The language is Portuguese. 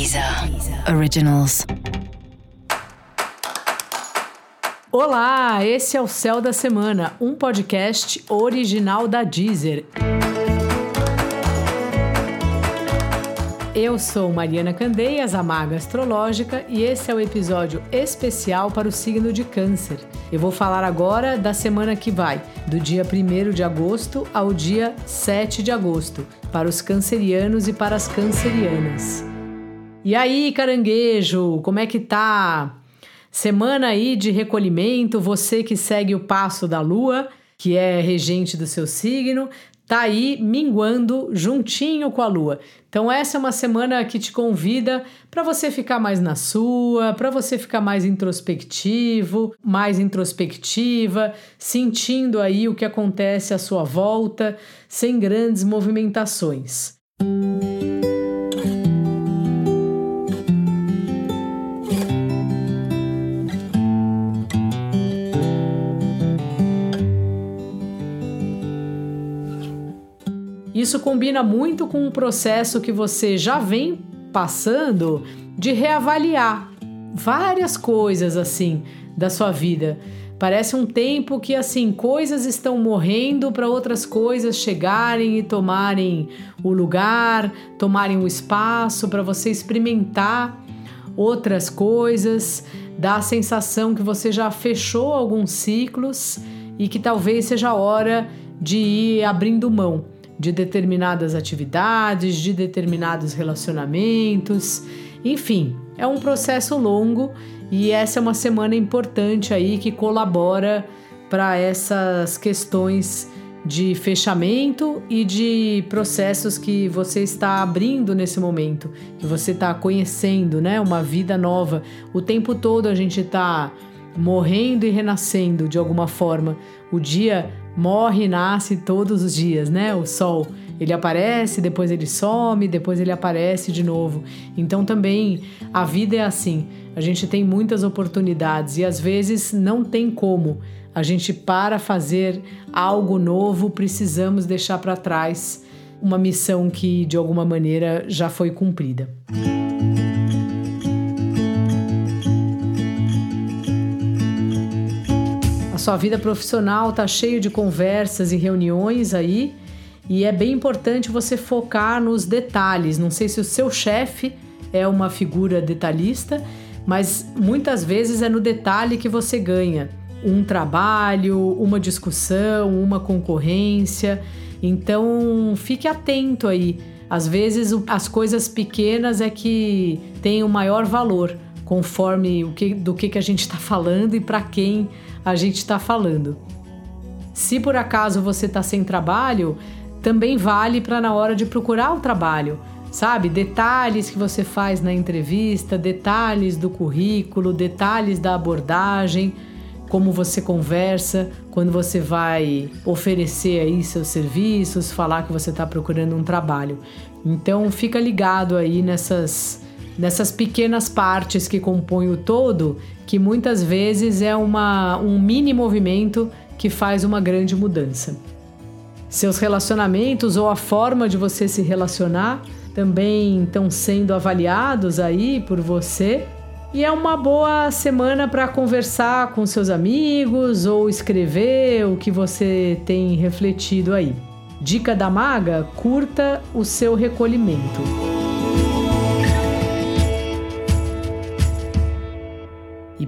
Deezer Originals. Olá, esse é o Céu da Semana, um podcast original da Deezer. Eu sou Mariana Candeias, a Maga Astrológica, e esse é o episódio especial para o signo de Câncer. Eu vou falar agora da semana que vai, do dia 1 de agosto ao dia 7 de agosto, para os cancerianos e para as cancerianas. E aí, caranguejo, como é que tá? Semana aí de recolhimento, você que segue o passo da lua, que é regente do seu signo, tá aí minguando juntinho com a lua. Então essa é uma semana que te convida para você ficar mais na sua, para você ficar mais introspectivo, mais introspectiva, sentindo aí o que acontece à sua volta, sem grandes movimentações. Isso combina muito com um processo que você já vem passando de reavaliar várias coisas assim da sua vida. Parece um tempo que assim coisas estão morrendo para outras coisas chegarem e tomarem o lugar, tomarem o espaço para você experimentar outras coisas, dá a sensação que você já fechou alguns ciclos e que talvez seja a hora de ir abrindo mão de determinadas atividades, de determinados relacionamentos. Enfim, é um processo longo e essa é uma semana importante aí que colabora para essas questões de fechamento e de processos que você está abrindo nesse momento, que você está conhecendo, né, uma vida nova. O tempo todo a gente está morrendo e renascendo de alguma forma. O dia morre e nasce todos os dias, né? O sol, ele aparece, depois ele some, depois ele aparece de novo. Então também a vida é assim. A gente tem muitas oportunidades e às vezes não tem como. A gente para fazer algo novo, precisamos deixar para trás uma missão que de alguma maneira já foi cumprida. Sua vida profissional tá cheio de conversas e reuniões aí, e é bem importante você focar nos detalhes. Não sei se o seu chefe é uma figura detalhista, mas muitas vezes é no detalhe que você ganha um trabalho, uma discussão, uma concorrência. Então, fique atento aí. Às vezes as coisas pequenas é que têm o maior valor, conforme o que, do que, que a gente está falando e para quem a gente está falando. Se por acaso você está sem trabalho, também vale para na hora de procurar o trabalho, sabe? Detalhes que você faz na entrevista, detalhes do currículo, detalhes da abordagem, como você conversa quando você vai oferecer aí seus serviços, falar que você está procurando um trabalho. Então fica ligado aí nessas nessas pequenas partes que compõem o todo, que muitas vezes é uma, um mini movimento que faz uma grande mudança. Seus relacionamentos ou a forma de você se relacionar também estão sendo avaliados aí por você. E é uma boa semana para conversar com seus amigos ou escrever o que você tem refletido aí. Dica da maga: curta o seu recolhimento.